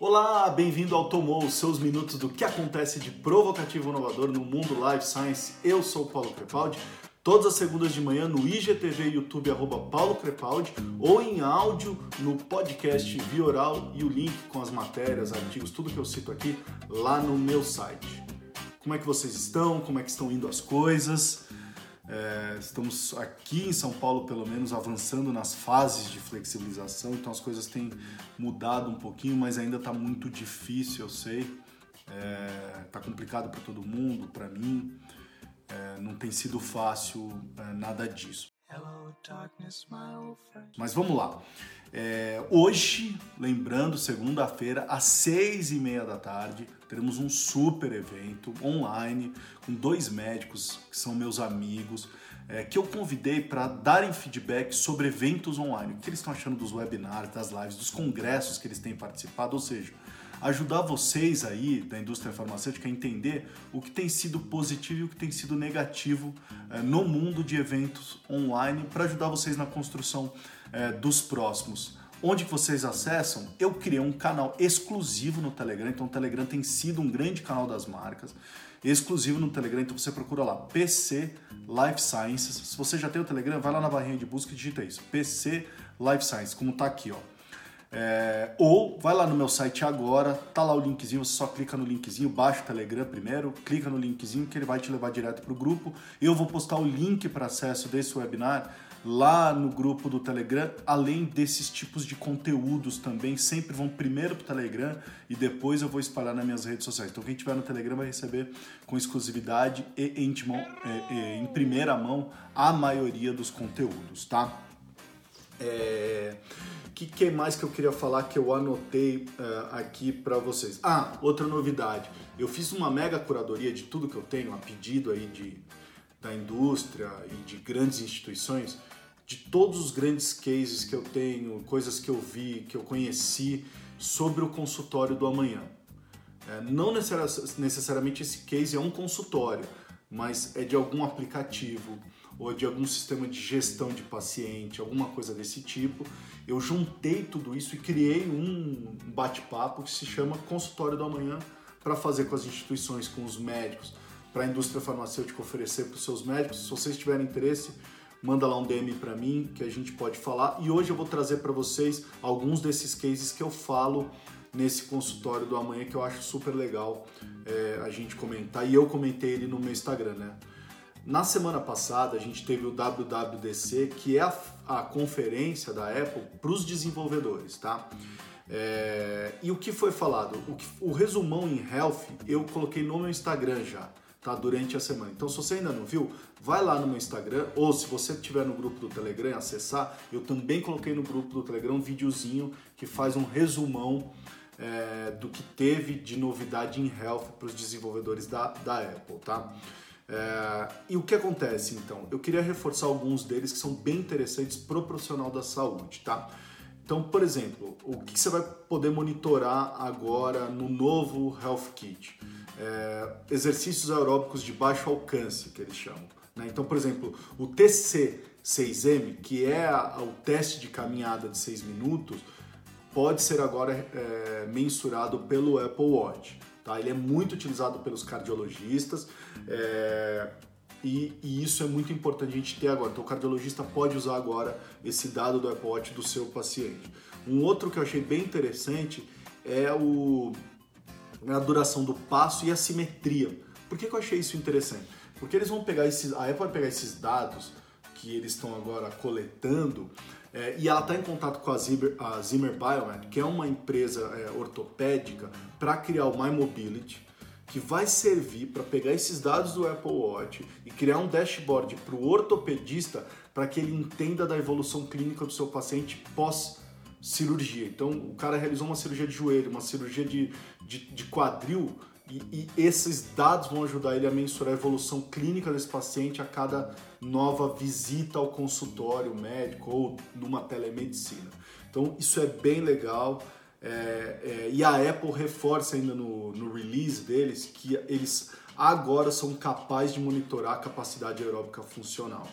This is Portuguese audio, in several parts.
Olá, bem-vindo ao Tomou, seus minutos do que acontece de provocativo inovador no mundo Life Science. Eu sou o Paulo Crepaldi, todas as segundas de manhã no IGTV YouTube, arroba Paulo Crepaldi, ou em áudio no podcast Via Oral e o link com as matérias, artigos, tudo que eu cito aqui lá no meu site. Como é que vocês estão? Como é que estão indo as coisas? É, estamos aqui em São Paulo, pelo menos, avançando nas fases de flexibilização, então as coisas têm mudado um pouquinho, mas ainda está muito difícil, eu sei. Está é, complicado para todo mundo, para mim. É, não tem sido fácil é, nada disso. Mas vamos lá. É, hoje, lembrando, segunda-feira, às seis e meia da tarde, teremos um super evento online com dois médicos que são meus amigos, é, que eu convidei para darem feedback sobre eventos online. O que eles estão achando dos webinars, das lives, dos congressos que eles têm participado, ou seja, ajudar vocês aí da indústria farmacêutica a entender o que tem sido positivo e o que tem sido negativo é, no mundo de eventos online para ajudar vocês na construção é, dos próximos. Onde vocês acessam? Eu criei um canal exclusivo no Telegram, então o Telegram tem sido um grande canal das marcas, exclusivo no Telegram, então você procura lá PC Life Sciences. Se você já tem o Telegram, vai lá na barrinha de busca e digita isso, PC Life Sciences, como tá aqui, ó. É, ou vai lá no meu site agora, tá lá o linkzinho, você só clica no linkzinho, baixa o Telegram primeiro, clica no linkzinho que ele vai te levar direto para o grupo. Eu vou postar o link para acesso desse webinar lá no grupo do Telegram, além desses tipos de conteúdos também, sempre vão primeiro para o Telegram e depois eu vou espalhar nas minhas redes sociais. Então quem tiver no Telegram vai receber com exclusividade e em, é, em primeira mão a maioria dos conteúdos, tá? É... Que, que mais que eu queria falar que eu anotei uh, aqui para vocês? Ah, outra novidade. Eu fiz uma mega curadoria de tudo que eu tenho, a pedido aí de, da indústria e de grandes instituições de todos os grandes cases que eu tenho, coisas que eu vi, que eu conheci sobre o consultório do amanhã. É, não necessariamente esse case é um consultório, mas é de algum aplicativo ou de algum sistema de gestão de paciente, alguma coisa desse tipo. Eu juntei tudo isso e criei um bate-papo que se chama Consultório do Amanhã para fazer com as instituições, com os médicos, para a indústria farmacêutica oferecer para os seus médicos. Se vocês tiverem interesse, manda lá um DM para mim que a gente pode falar. E hoje eu vou trazer para vocês alguns desses cases que eu falo nesse consultório do amanhã que eu acho super legal é, a gente comentar. E eu comentei ele no meu Instagram, né? Na semana passada a gente teve o WWDC, que é a, a conferência da Apple para os desenvolvedores, tá? É, e o que foi falado? O, que, o resumão em Health eu coloquei no meu Instagram já tá? Durante a semana. Então, se você ainda não viu, vai lá no meu Instagram ou se você estiver no grupo do Telegram acessar, eu também coloquei no grupo do Telegram um videozinho que faz um resumão é, do que teve de novidade em health para os desenvolvedores da, da Apple, tá? É, e o que acontece então? Eu queria reforçar alguns deles que são bem interessantes pro profissional da saúde, tá? Então, por exemplo, o que você vai poder monitorar agora no novo Health Kit? é, exercícios aeróbicos de baixo alcance, que eles chamam. Né? Então, por exemplo, o TC6M, que é a, o teste de caminhada de 6 minutos, pode ser agora é, mensurado pelo Apple Watch. Tá? Ele é muito utilizado pelos cardiologistas é, e, e, isso é muito importante a gente ter agora. Então, o cardiologista pode usar agora esse dado do Apple Watch do seu paciente. Um outro que eu achei bem interessante é o a duração do passo e a simetria. Por que, que eu achei isso interessante? Porque eles vão pegar esses, a Apple vai pegar esses dados que eles estão agora coletando é, e ela está em contato com a Zimmer, a Zimmer Biomet, que é uma empresa é, ortopédica, para criar o My Mobility, que vai servir para pegar esses dados do Apple Watch e criar um dashboard para o ortopedista para que ele entenda da evolução clínica do seu paciente pós cirurgia. Então, o cara realizou uma cirurgia de joelho, uma cirurgia de, de, de quadril, e, e, esses dados vão ajudar ele a mensurar a evolução clínica desse paciente a cada nova visita ao consultório médico ou numa telemedicina. Então, isso é bem legal. É, é, e a Apple reforça ainda no, no release deles que eles agora são capazes de monitorar a capacidade aeróbica funcional.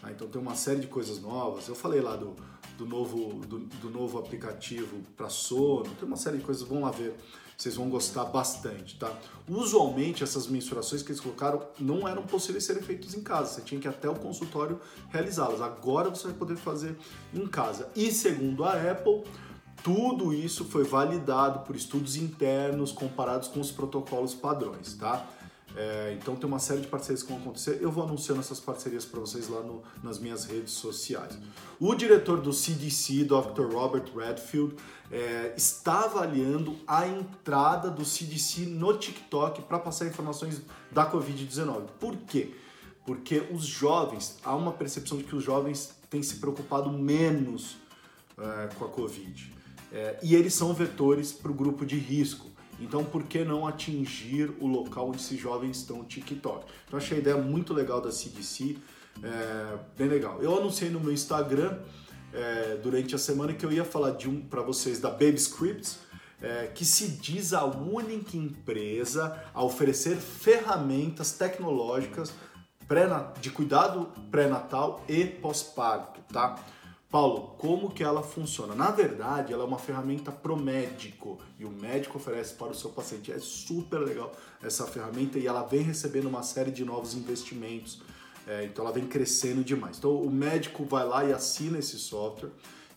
Tá? Então tem uma série de coisas novas. Eu falei lá do, do, novo, do, do novo aplicativo para sono, tem uma série de coisas, vão lá ver vocês vão gostar bastante, tá? Usualmente essas mensurações que eles colocaram não eram possíveis serem feitas em casa, você tinha que ir até o consultório realizá-las. Agora você vai poder fazer em casa. E segundo a Apple, tudo isso foi validado por estudos internos comparados com os protocolos padrões, tá? É, então tem uma série de parcerias que vão acontecer. Eu vou anunciando essas parcerias para vocês lá no, nas minhas redes sociais. O diretor do CDC, Dr. Robert Redfield, é, está avaliando a entrada do CDC no TikTok para passar informações da Covid-19. Por quê? Porque os jovens, há uma percepção de que os jovens têm se preocupado menos é, com a Covid. É, e eles são vetores para o grupo de risco. Então, por que não atingir o local onde esses jovens estão no TikTok? Então, achei a ideia muito legal da CDC, é, bem legal. Eu anunciei no meu Instagram é, durante a semana que eu ia falar de um para vocês da Baby Scripts, é, que se diz a única empresa a oferecer ferramentas tecnológicas de cuidado pré-natal e pós-parto, tá? Paulo, como que ela funciona? Na verdade, ela é uma ferramenta pro médico e o médico oferece para o seu paciente. É super legal essa ferramenta e ela vem recebendo uma série de novos investimentos. É, então ela vem crescendo demais. Então o médico vai lá e assina esse software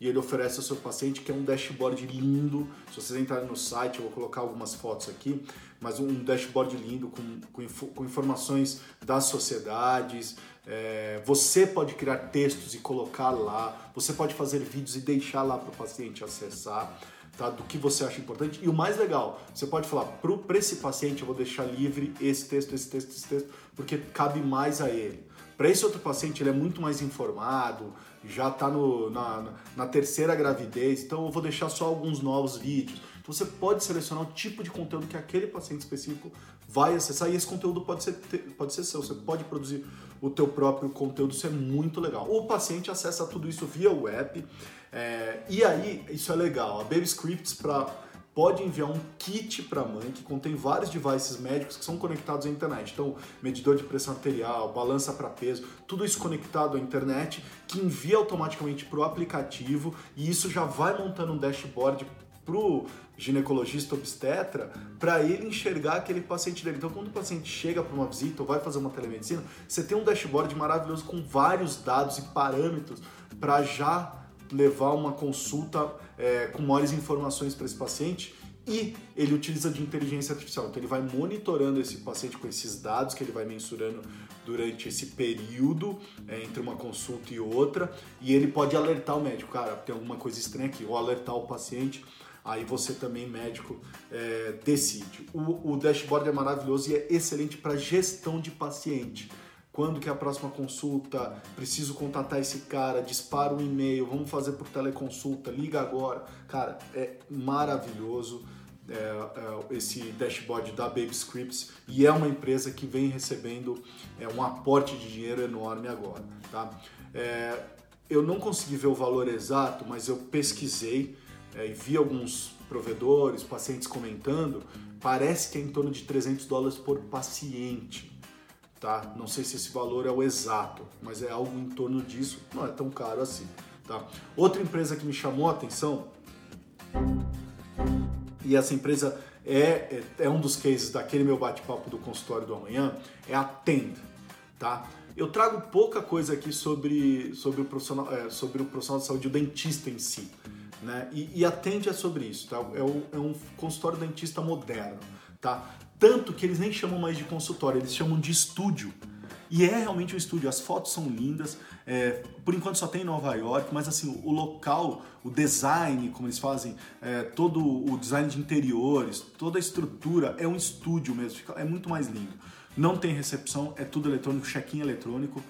e ele oferece ao seu paciente que é um dashboard lindo. Se vocês entrarem no site, eu vou colocar algumas fotos aqui, mas um dashboard lindo com, com, com informações das sociedades, é, você pode criar textos e colocar lá, você pode fazer vídeos e deixar lá para o paciente acessar. Tá, do que você acha importante. E o mais legal, você pode falar, para esse paciente eu vou deixar livre esse texto, esse texto, esse texto, porque cabe mais a ele. Para esse outro paciente, ele é muito mais informado, já está na, na terceira gravidez, então eu vou deixar só alguns novos vídeos. Então você pode selecionar o tipo de conteúdo que aquele paciente específico vai acessar e esse conteúdo pode ser, pode ser seu. Você pode produzir o teu próprio conteúdo, isso é muito legal. O paciente acessa tudo isso via web é, e aí isso é legal. A Baby Scripts para pode enviar um kit para a mãe que contém vários devices médicos que são conectados à internet. Então, medidor de pressão arterial, balança para peso, tudo isso conectado à internet, que envia automaticamente para o aplicativo e isso já vai montando um dashboard pro ginecologista obstetra para ele enxergar aquele paciente dele. Então, quando o paciente chega para uma visita ou vai fazer uma telemedicina, você tem um dashboard maravilhoso com vários dados e parâmetros para já levar uma consulta é, com maiores informações para esse paciente e ele utiliza de inteligência artificial. Então ele vai monitorando esse paciente com esses dados que ele vai mensurando durante esse período é, entre uma consulta e outra e ele pode alertar o médico, cara, tem alguma coisa estranha aqui, ou alertar o paciente aí você também, médico, é, decide. O, o dashboard é maravilhoso e é excelente para gestão de paciente. Quando que é a próxima consulta? Preciso contatar esse cara, dispara um e-mail, vamos fazer por teleconsulta, liga agora. Cara, é maravilhoso. É, é, esse dashboard da Baby Scripts e é uma empresa que vem recebendo é, um aporte de dinheiro enorme agora. Tá? É, eu não consegui ver o valor exato, mas eu pesquisei é, e vi alguns provedores, pacientes comentando, parece que é em torno de 300 dólares por paciente. Tá? Não sei se esse valor é o exato, mas é algo em torno disso, não é tão caro assim. Tá? Outra empresa que me chamou a atenção, e essa empresa é, é, é um dos cases daquele meu bate-papo do consultório do amanhã, é a Tend. Tá? Eu trago pouca coisa aqui sobre, sobre, o, profissional, é, sobre o profissional de saúde, o dentista em si né? E, e atende a sobre isso, tá? É, o, é um consultório dentista moderno, tá? Tanto que eles nem chamam mais de consultório, eles chamam de estúdio. E é realmente um estúdio, as fotos são lindas, é, por enquanto só tem em Nova York, mas assim, o local, o design, como eles fazem, é, todo o design de interiores, toda a estrutura, é um estúdio mesmo, fica, é muito mais lindo. Não tem recepção, é tudo eletrônico, check-in eletrônico.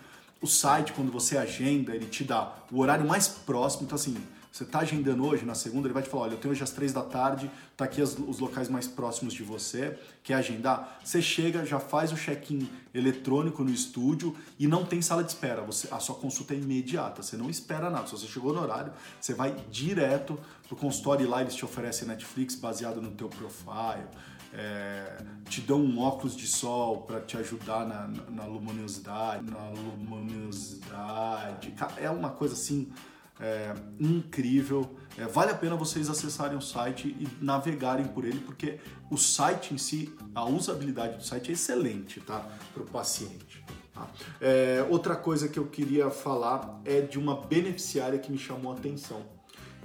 O site, quando você agenda, ele te dá o horário mais próximo, então assim, Você está agendando hoje, na segunda, ele vai te falar: olha, eu tenho hoje às três da tarde, tá aqui as, os locais mais próximos de você, quer agendar? Você chega, já faz o check-in eletrônico no estúdio e não tem sala de espera. Você, a sua consulta é imediata, você não espera nada. Se você chegou no horário, você vai direto pro consultório e lá eles te oferecem Netflix baseado no teu profile é, te dão um óculos de sol para te ajudar na, na, luminosidade, na luminosidade. É uma coisa assim é, incrível. É, vale a pena vocês acessarem o site e navegarem por ele, porque o site em si, a usabilidade do site é excelente, tá, para o paciente. Tá? É, outra coisa que eu queria falar é de uma beneficiária que me chamou a atenção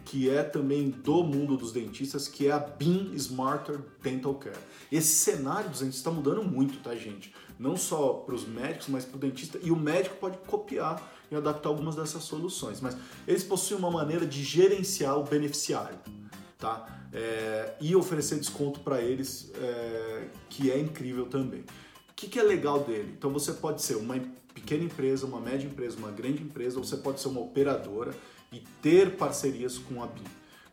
que é também do mundo dos dentistas, que é a Beam Smarter Dental Care. Esse cenário dos dentistas está mudando muito, tá, gente? Não só para os médicos, mas para o dentista. E o médico pode copiar e adaptar algumas dessas soluções. Mas eles possuem uma maneira de gerenciar o beneficiário, tá? É, e oferecer desconto para eles, é, que é incrível também. O que, que é legal dele? Então você pode ser uma pequena empresa, uma média empresa, uma grande empresa, ou você pode ser uma operadora e ter parcerias com a BIM.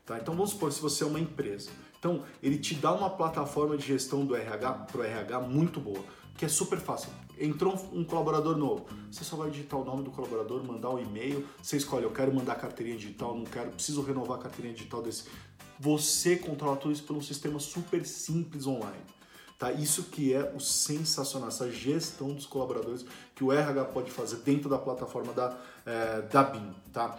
Tá? Então vamos supor se você é uma empresa. Então ele te dá uma plataforma de gestão do RH para o RH muito boa, que é super fácil. Entrou um colaborador novo, você só vai digitar o nome do colaborador, mandar um e-mail, você escolhe, eu quero mandar carteirinha digital, não quero, preciso renovar a carteirinha digital desse. Você controla tudo isso pelo sistema super simples online. Tá? Isso que é o sensacional, essa gestão dos colaboradores que o RH pode fazer dentro da plataforma da, é, da BIM. Tá?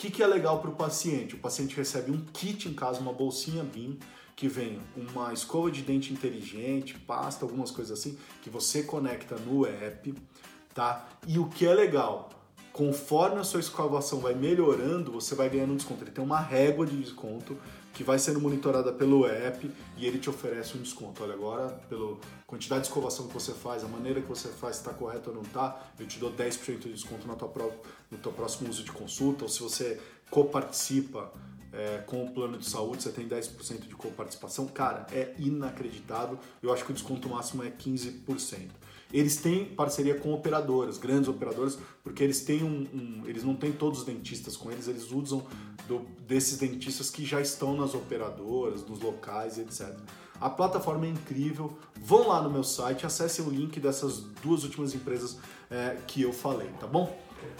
que, que é legal para o paciente? O paciente recebe um kit em casa, uma bolsinha BIM, que vem uma escova de dente inteligente, pasta, algumas coisas assim, que você conecta no app, tá? E o que é legal, conforme a sua escovação vai melhorando, você vai ganhando um desconto. Ele tem uma régua de desconto que vai sendo monitorada pelo app e ele te oferece um desconto. Olha, agora, pela quantidade de escovação que você faz, a maneira que você faz, se está correto ou não está, eu te dou 10% de desconto no teu, no teu próximo uso de consulta. Ou se você coparticipa é, com o plano de saúde, você tem 10% de coparticipação. Cara, é inacreditável. Eu acho que o desconto máximo é 15%. Eles têm parceria com operadoras, grandes operadoras, porque eles têm um, um eles não têm todos os dentistas com eles, eles usam do, desses dentistas que já estão nas operadoras, nos locais, etc. A plataforma é incrível. Vão lá no meu site, acessem o link dessas duas últimas empresas é, que eu falei, tá bom?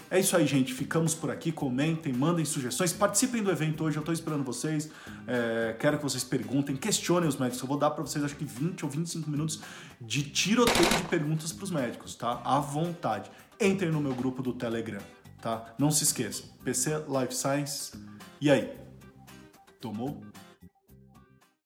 É isso aí, gente. Ficamos por aqui. Comentem, mandem sugestões, participem do evento hoje. Eu estou esperando vocês. É, quero que vocês perguntem, questionem os médicos. Eu vou dar para vocês, acho que 20 ou 25 minutos de tiroteio de perguntas para os médicos, tá? À vontade. Entrem no meu grupo do Telegram, tá? Não se esqueçam. PC Life Science. E aí? Tomou?